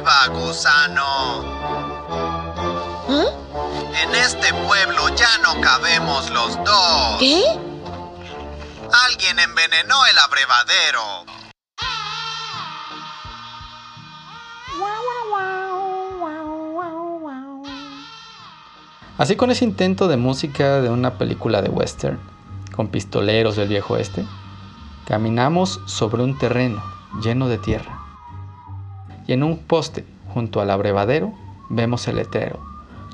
viva, gusano. ¿Eh? En este pueblo ya no cabemos los dos. ¿Qué? Alguien envenenó el abrevadero. Así con ese intento de música de una película de western, con pistoleros del viejo oeste, caminamos sobre un terreno lleno de tierra. Y en un poste junto al abrevadero vemos el letrero.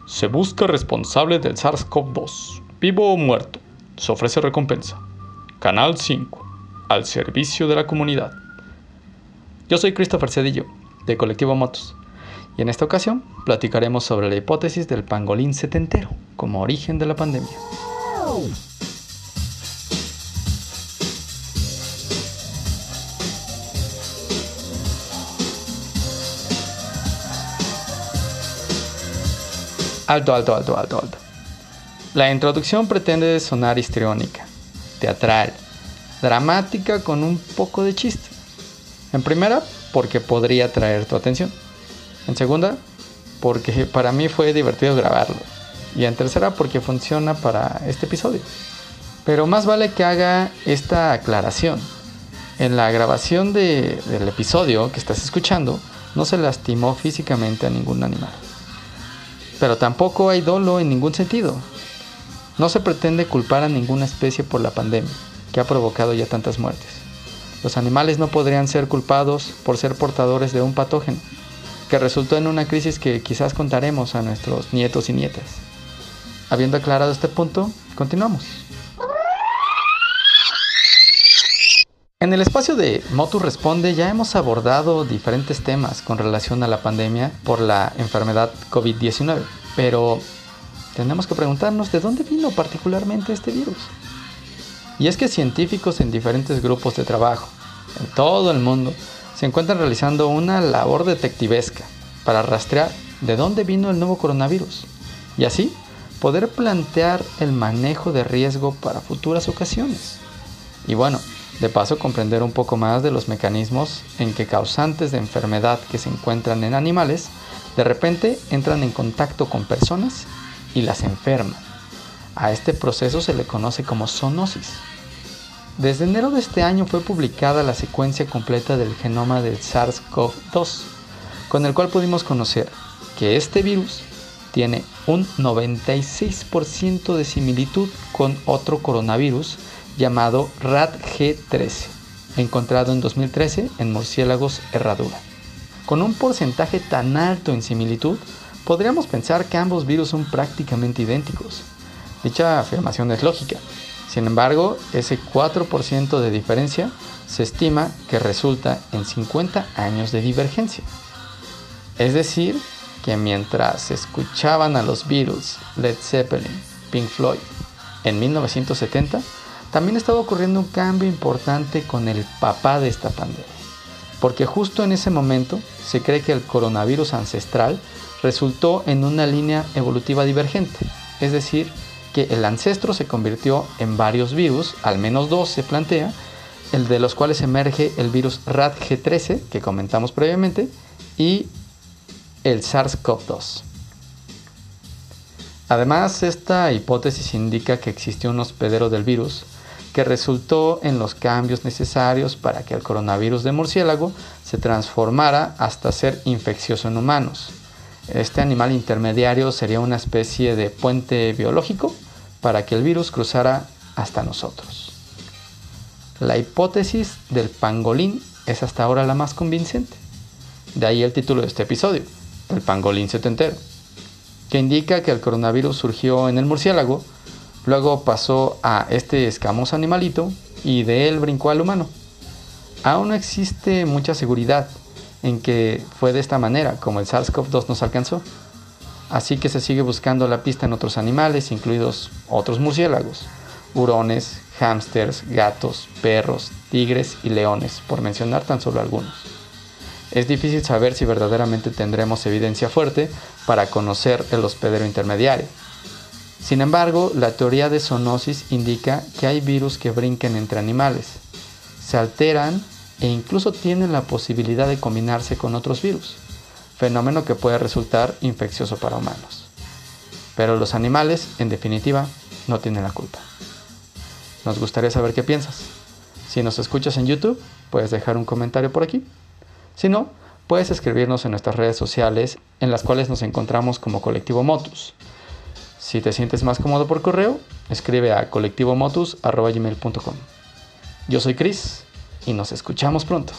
Se busca responsable del SARS-CoV-2, vivo o muerto. Se ofrece recompensa. Canal 5, al servicio de la comunidad. Yo soy Christopher Cedillo, de Colectivo Motos, y en esta ocasión platicaremos sobre la hipótesis del pangolín setentero como origen de la pandemia. Alto, alto, alto, alto, alto. La introducción pretende sonar histriónica, teatral, dramática con un poco de chiste. En primera, porque podría atraer tu atención. En segunda, porque para mí fue divertido grabarlo. Y en tercera, porque funciona para este episodio. Pero más vale que haga esta aclaración. En la grabación de- del episodio que estás escuchando, no se lastimó físicamente a ningún animal. Pero tampoco hay dolo en ningún sentido. No se pretende culpar a ninguna especie por la pandemia, que ha provocado ya tantas muertes. Los animales no podrían ser culpados por ser portadores de un patógeno, que resultó en una crisis que quizás contaremos a nuestros nietos y nietas. Habiendo aclarado este punto, continuamos. En el espacio de Motu Responde ya hemos abordado diferentes temas con relación a la pandemia por la enfermedad COVID-19, pero tenemos que preguntarnos de dónde vino particularmente este virus. Y es que científicos en diferentes grupos de trabajo en todo el mundo se encuentran realizando una labor detectivesca para rastrear de dónde vino el nuevo coronavirus y así poder plantear el manejo de riesgo para futuras ocasiones. Y bueno, de paso comprender un poco más de los mecanismos en que causantes de enfermedad que se encuentran en animales de repente entran en contacto con personas y las enferman. A este proceso se le conoce como zoonosis. Desde enero de este año fue publicada la secuencia completa del genoma del SARS-CoV-2, con el cual pudimos conocer que este virus tiene un 96% de similitud con otro coronavirus llamado RAT-G13, encontrado en 2013 en murciélagos herradura. Con un porcentaje tan alto en similitud, podríamos pensar que ambos virus son prácticamente idénticos. Dicha afirmación es lógica. Sin embargo, ese 4% de diferencia se estima que resulta en 50 años de divergencia. Es decir, que mientras escuchaban a los Beatles, Led Zeppelin, Pink Floyd en 1970, también estaba ocurriendo un cambio importante con el papá de esta pandemia. Porque justo en ese momento se cree que el coronavirus ancestral resultó en una línea evolutiva divergente, es decir, que el ancestro se convirtió en varios virus, al menos dos se plantea, el de los cuales emerge el virus RAT-G13 que comentamos previamente y el SARS-CoV-2. Además, esta hipótesis indica que existió un hospedero del virus que resultó en los cambios necesarios para que el coronavirus de murciélago se transformara hasta ser infeccioso en humanos. Este animal intermediario sería una especie de puente biológico para que el virus cruzara hasta nosotros. La hipótesis del pangolín es hasta ahora la más convincente. De ahí el título de este episodio, el pangolín setentero, que indica que el coronavirus surgió en el murciélago, luego pasó a este escamoso animalito y de él brincó al humano. Aún no existe mucha seguridad en que fue de esta manera como el SARS-CoV-2 nos alcanzó. Así que se sigue buscando la pista en otros animales, incluidos otros murciélagos, hurones, hámsters, gatos, perros, tigres y leones, por mencionar tan solo algunos. Es difícil saber si verdaderamente tendremos evidencia fuerte para conocer el hospedero intermediario. Sin embargo, la teoría de zoonosis indica que hay virus que brinquen entre animales, se alteran e incluso tienen la posibilidad de combinarse con otros virus. fenómeno que puede resultar infeccioso para humanos. Pero los animales, en definitiva, no tienen la culpa. Nos gustaría saber qué piensas. Si nos escuchas en YouTube, puedes dejar un comentario por aquí. Si no, puedes escribirnos en nuestras redes sociales en las cuales nos encontramos como Colectivo Motus. Si te sientes más cómodo por correo, escribe a colectivomotus.com. Yo soy Chris y nos escuchamos pronto.